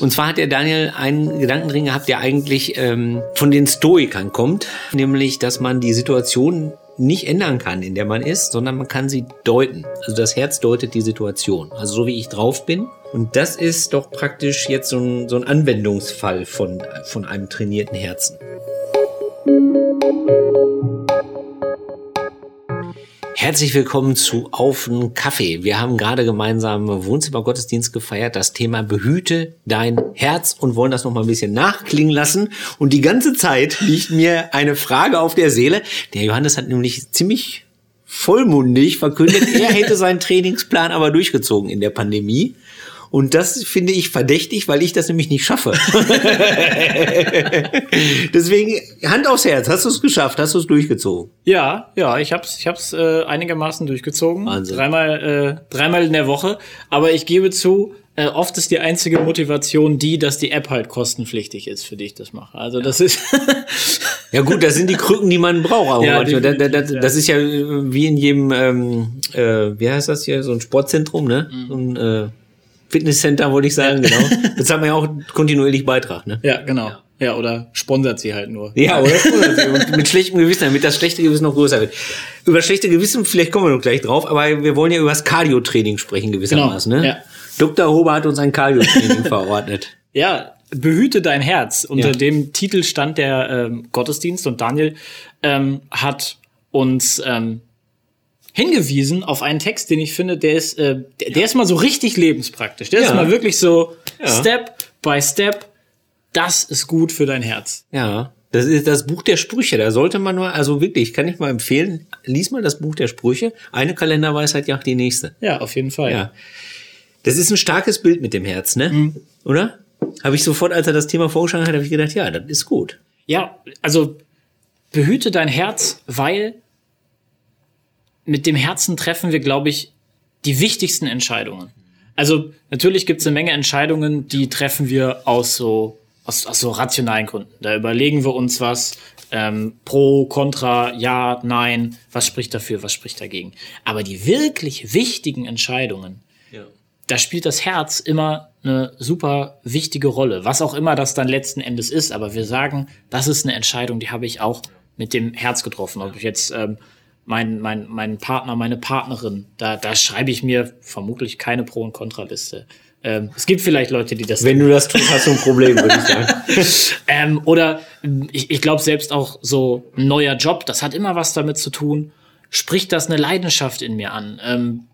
Und zwar hat der Daniel einen Gedanken drin gehabt, der eigentlich ähm, von den Stoikern kommt, nämlich, dass man die Situation nicht ändern kann, in der man ist, sondern man kann sie deuten. Also das Herz deutet die Situation. Also so wie ich drauf bin. Und das ist doch praktisch jetzt so ein, so ein Anwendungsfall von, von einem trainierten Herzen. Herzlich willkommen zu Auf einen Kaffee. Wir haben gerade gemeinsam Wohnzimmergottesdienst gefeiert, das Thema Behüte dein Herz und wollen das noch mal ein bisschen nachklingen lassen. Und die ganze Zeit liegt mir eine Frage auf der Seele. Der Johannes hat nämlich ziemlich vollmundig verkündet, er hätte seinen Trainingsplan aber durchgezogen in der Pandemie. Und das finde ich verdächtig, weil ich das nämlich nicht schaffe. Deswegen Hand aufs Herz, hast du es geschafft, hast du es durchgezogen? Ja, ja, ich hab's, ich hab's äh, einigermaßen durchgezogen. Wahnsinn. Dreimal, äh, dreimal in der Woche. Aber ich gebe zu, äh, oft ist die einzige Motivation die, dass die App halt kostenpflichtig ist, für die ich das mache. Also das ist Ja gut, das sind die Krücken, die man braucht. Auch Ja, manchmal. Da- da- da- definitiv, ja. das ist ja äh, wie in jedem, ähm, äh, wie heißt das hier, so ein Sportzentrum, ne? Mhm. So ein äh, Fitnesscenter, wollte ich sagen, genau. Das haben wir ja auch kontinuierlich Beitrag, ne? ja genau. Ja. oder sponsert sie halt nur. Ja, oder? Und mit schlechtem Gewissen, damit das schlechte Gewissen noch größer wird. Über schlechte Gewissen, vielleicht kommen wir noch gleich drauf, aber wir wollen ja über das Cardio-Training sprechen gewissermaßen, Genau, ne? ja. Dr. Hober hat uns ein Cardio-Training verordnet. Ja, behüte dein Herz. Unter Ja. dem Titel stand der ähm, Gottesdienst und Daniel ähm, hat uns ähm, hingewiesen auf einen Text, den ich finde, der ist, äh, der, der ist mal so richtig lebenspraktisch. Der Ja. ist mal wirklich so Ja. Step by Step. Das ist gut für dein Herz. Ja, das ist das Buch der Sprüche. Da sollte man nur, also wirklich, kann ich mal empfehlen, lies mal das Buch der Sprüche. Eine Kalenderweisheit jagt die nächste. Ja, auf jeden Fall. Ja. Das ist ein starkes Bild mit dem Herz, ne? Oder? Habe ich sofort, als er das Thema vorgeschlagen hat, habe ich gedacht, ja, das ist gut. Ja, also behüte dein Herz, weil mit dem Herzen treffen wir, glaube ich, die wichtigsten Entscheidungen. Also natürlich gibt es eine Menge Entscheidungen, die treffen wir aus so aus, aus so rationalen Gründen. Da überlegen wir uns was ähm, pro, contra, ja, nein, was spricht dafür, was spricht dagegen. Aber die wirklich wichtigen Entscheidungen, Ja. da spielt das Herz immer eine super wichtige Rolle, was auch immer das dann letzten Endes ist. Aber wir sagen, das ist eine Entscheidung, die habe ich auch mit dem Herz getroffen. Ob ich jetzt ähm, mein, mein, mein Partner, meine Partnerin, da, da schreibe ich mir vermutlich keine Pro- und Kontraliste. Ähm, es gibt vielleicht Leute, die das Wenn du das tust, hast du ein Problem, würde ich sagen. ähm, oder ähm, ich, ich glaube selbst auch so ein neuer Job, das hat immer was damit zu tun. Spricht das eine Leidenschaft in mir an? Ähm,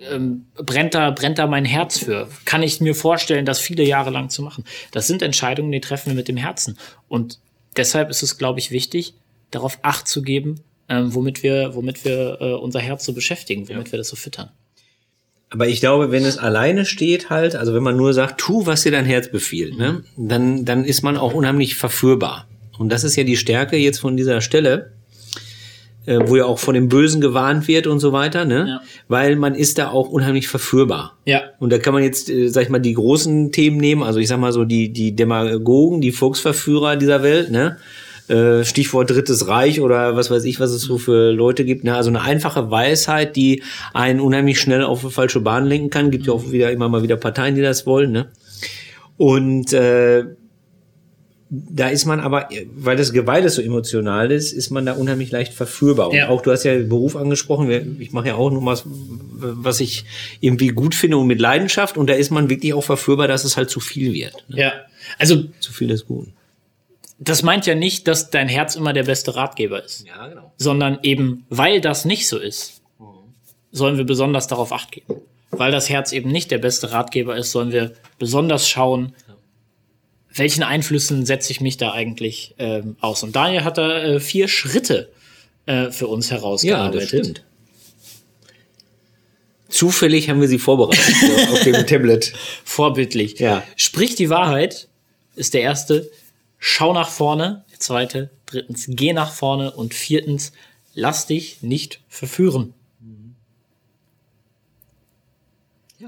ähm, brennt, da, brennt da mein Herz für? Kann ich mir vorstellen, das viele Jahre lang zu machen? Das sind Entscheidungen, die treffen wir mit dem Herzen. Und deshalb ist es, glaube ich, wichtig, darauf Acht zu geben, ähm, womit wir, womit wir äh, unser Herz so beschäftigen, womit wir das so füttern. Aber ich glaube, wenn es alleine steht halt, also wenn man nur sagt, tu, was dir dein Herz befiehlt, ne, dann, dann ist man auch unheimlich verführbar. Und das ist ja die Stärke jetzt von dieser Stelle, äh, wo ja auch von dem Bösen gewarnt wird und so weiter, ne? Ja. Weil man ist da auch unheimlich verführbar. Ja. Und da kann man jetzt, äh, sag ich mal, die großen Themen nehmen, also ich sag mal so die, die Demagogen, die Volksverführer dieser Welt, ne? Äh, Stichwort Drittes Reich oder was weiß ich, was es so für Leute gibt. Ne? Also eine einfache Weisheit, die einen unheimlich schnell auf eine falsche Bahn lenken kann. Gibt ja auch wieder immer mal wieder Parteien, die das wollen. Ne? Und äh, da ist man aber, weil das Geweih so emotional ist, ist man da unheimlich leicht verführbar. Und Ja. auch, du hast ja den Beruf angesprochen, ich mache ja auch nur was, was ich irgendwie gut finde und mit Leidenschaft. Und da ist man wirklich auch verführbar, dass es halt zu viel wird. Ne? Ja. Also, Zu viel ist gut. Das meint ja nicht, dass dein Herz immer der beste Ratgeber ist. Ja, genau. sondern eben weil das nicht so ist, sollen wir besonders darauf acht geben. Weil das Herz eben nicht der beste Ratgeber ist, sollen wir besonders schauen, welchen Einflüssen setze ich mich da eigentlich ähm, aus. Und Daniel hat da äh, vier Schritte äh, für uns Ja, herausgearbeitet. das stimmt. Zufällig haben wir sie vorbereitet auf dem Tablet. Vorbildlich. Ja. Sprich die Wahrheit ist der erste. Schau nach vorne. Der zweite. Drittens, geh nach vorne. Und viertens, lass dich nicht verführen.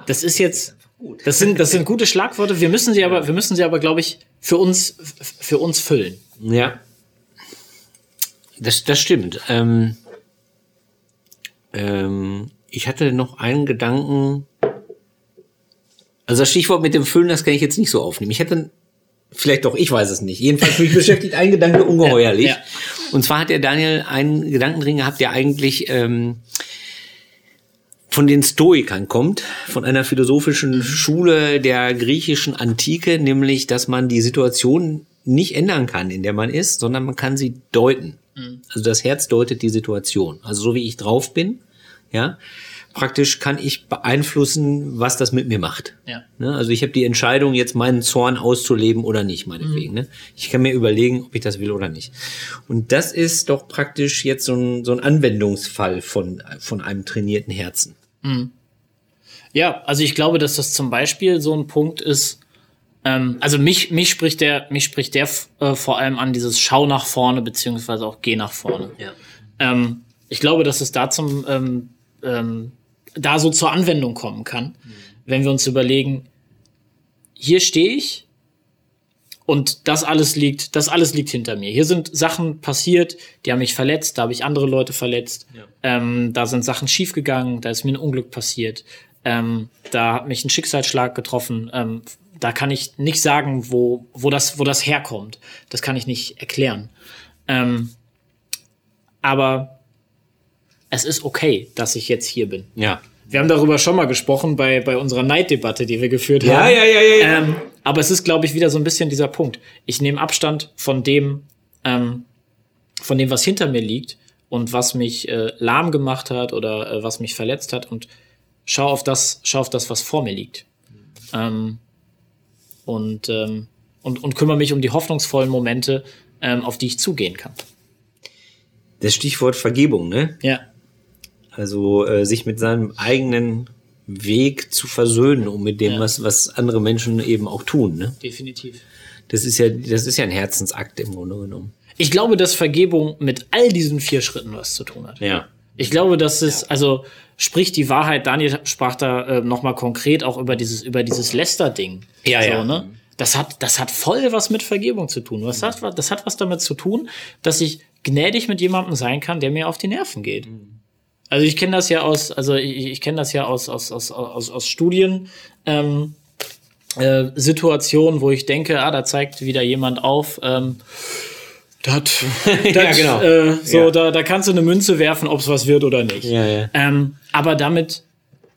Das ist jetzt, das sind, das sind gute Schlagworte. Wir müssen sie aber, wir müssen sie aber, glaube ich, für uns, für uns füllen. Ja. Das, das stimmt. Ähm, ähm, ich hatte noch einen Gedanken. Also das Stichwort mit dem Füllen, das kann ich jetzt nicht so aufnehmen. Ich hätte vielleicht doch, ich weiß es nicht. Jedenfalls mich beschäftigt ein Gedanke ungeheuerlich. Ja, ja. Und zwar hat der Daniel einen Gedanken drin gehabt, der eigentlich ähm, von den Stoikern kommt, von einer philosophischen Schule der griechischen Antike, nämlich, dass man die Situation nicht ändern kann, in der man ist, sondern man kann sie deuten. Mhm. Also das Herz deutet die Situation. Also so wie ich drauf bin, ja, praktisch kann ich beeinflussen, was das mit mir macht. Ja. Ne? Also ich habe die Entscheidung, jetzt meinen Zorn auszuleben oder nicht, meinetwegen. Mhm. Ne? Ich kann mir überlegen, ob ich das will oder nicht. Und das ist doch praktisch jetzt so ein, so ein Anwendungsfall von, von einem trainierten Herzen. Mhm. Ja, also ich glaube, dass das zum Beispiel so ein Punkt ist, ähm, also mich, mich spricht der, mich spricht der äh, vor allem an dieses Schau nach vorne, beziehungsweise auch Geh nach vorne. Ja. Ähm, ich glaube, dass es da zum, ähm, ähm, da so zur Anwendung kommen kann, mhm. wenn wir uns überlegen, hier stehe ich und das alles liegt, das alles liegt hinter mir. Hier sind Sachen passiert, die haben mich verletzt, da habe ich andere Leute verletzt, ja. ähm, da sind Sachen schiefgegangen, da ist mir ein Unglück passiert, ähm, da hat mich ein Schicksalsschlag getroffen. Ähm, da kann ich nicht sagen, wo, wo, das, wo das herkommt. Das kann ich nicht erklären. Ähm, aber es ist okay, dass ich jetzt hier bin. Ja. Wir haben darüber schon mal gesprochen bei, bei unserer Neiddebatte, die wir geführt ja, haben. Ja, ja, ja, ja. Ähm, aber es ist, glaube ich, wieder so ein bisschen dieser Punkt. Ich nehme Abstand von dem, ähm, von dem, was hinter mir liegt und was mich äh, lahm gemacht hat oder äh, was mich verletzt hat und schau auf das, schau auf das, was vor mir liegt. Ähm, und, ähm, und, und kümmere mich um die hoffnungsvollen Momente, ähm, auf die ich zugehen kann. Das Stichwort Vergebung, ne? Ja. Also äh, sich mit seinem eigenen Weg zu versöhnen, um mit dem, ja. was, was andere Menschen eben auch tun. Ne? Definitiv. Das ist ja, das ist ja ein Herzensakt im Grunde genommen. Ich glaube, dass Vergebung mit all diesen vier Schritten was zu tun hat. Ja. Ich glaube, dass es, ja. also spricht die Wahrheit, Daniel sprach da äh, nochmal konkret auch über dieses, über dieses Lester-Ding. Ja, so, ja. Ne? Das hat, das hat voll was mit Vergebung zu tun. Was hat, das hat was damit zu tun, dass ich gnädig mit jemandem sein kann, der mir auf die Nerven geht. Mhm. Also ich kenne das ja aus, also ich, ich kenne das ja aus, aus, aus, aus, aus Studien. Ähm, äh, Situationen, wo ich denke, ah, da zeigt wieder jemand auf, ähm, das, ja, genau. Äh, so, ja. da, da kannst du eine Münze werfen, ob es was wird oder nicht. Ja, ja. Ähm, aber damit,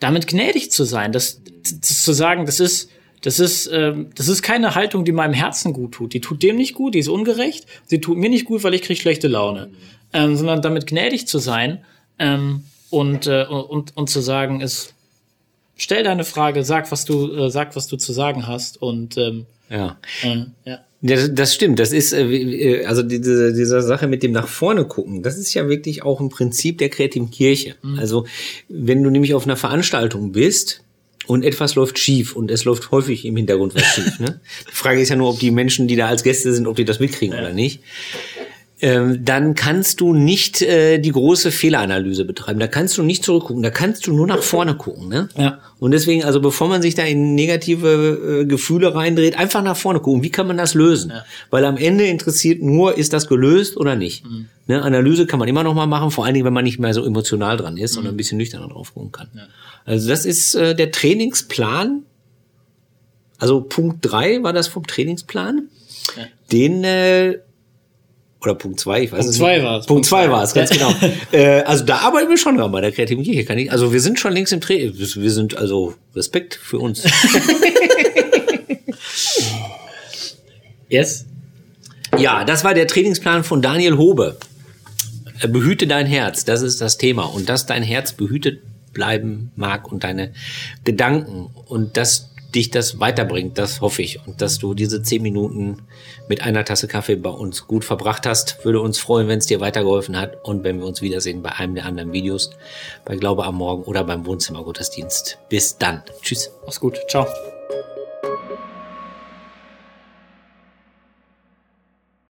damit gnädig zu sein, das, das zu sagen, das ist, das ist, ähm, das ist keine Haltung, die meinem Herzen gut tut. Die tut dem nicht gut, die ist ungerecht. Sie tut mir nicht gut, weil ich kriege schlechte Laune. Ähm, sondern damit gnädig zu sein ähm, und, äh, und, und zu sagen ist, stell deine Frage, sag, was du, äh, sag, was du zu sagen hast und ähm, ja. Äh, ja. Ja, das stimmt. Das ist, äh, also diese, diese Sache mit dem nach vorne gucken, das ist ja wirklich auch ein Prinzip der kreativen Kirche. Mhm. Also, wenn du nämlich auf einer Veranstaltung bist und etwas läuft schief und es läuft häufig im Hintergrund was schief, ne? Die Frage ist ja nur, ob die Menschen, die da als Gäste sind, ob die das mitkriegen ja. oder nicht dann kannst du nicht äh, die große Fehleranalyse betreiben. Da kannst du nicht zurückgucken, da kannst du nur nach vorne gucken. Ne? Ja. Und deswegen, also bevor man sich da in negative äh, Gefühle reindreht, einfach nach vorne gucken. Wie kann man das lösen? Ja. Weil am Ende interessiert nur, ist das gelöst oder nicht. Mhm. Ne? Analyse kann man immer noch mal machen, vor allen Dingen, wenn man nicht mehr so emotional dran ist, mhm. sondern ein bisschen nüchterner drauf gucken kann. Ja. Also das ist äh, der Trainingsplan. Also Punkt drei war das vom Trainingsplan. Ja. Den äh, oder Punkt zwei, ich weiß Punkt es zwei war es. Punkt zwei war es, ganz genau. äh, also da arbeiten wir schon dran bei der kreativen Kirche. Kann ich, also wir sind schon längst im Training. Wir sind also Respekt für uns. yes. Ja, das war der Trainingsplan von Daniel Hobe. Behüte dein Herz, das ist das Thema. Und dass dein Herz behütet bleiben mag und deine Gedanken und dass dich das weiterbringt, das hoffe ich. Und dass du diese zehn Minuten mit einer Tasse Kaffee bei uns gut verbracht hast. Würde uns freuen, wenn es dir weitergeholfen hat und wenn wir uns wiedersehen bei einem der anderen Videos, bei Glaube am Morgen oder beim Wohnzimmergottesdienst. Bis dann. Tschüss. Mach's gut. Ciao.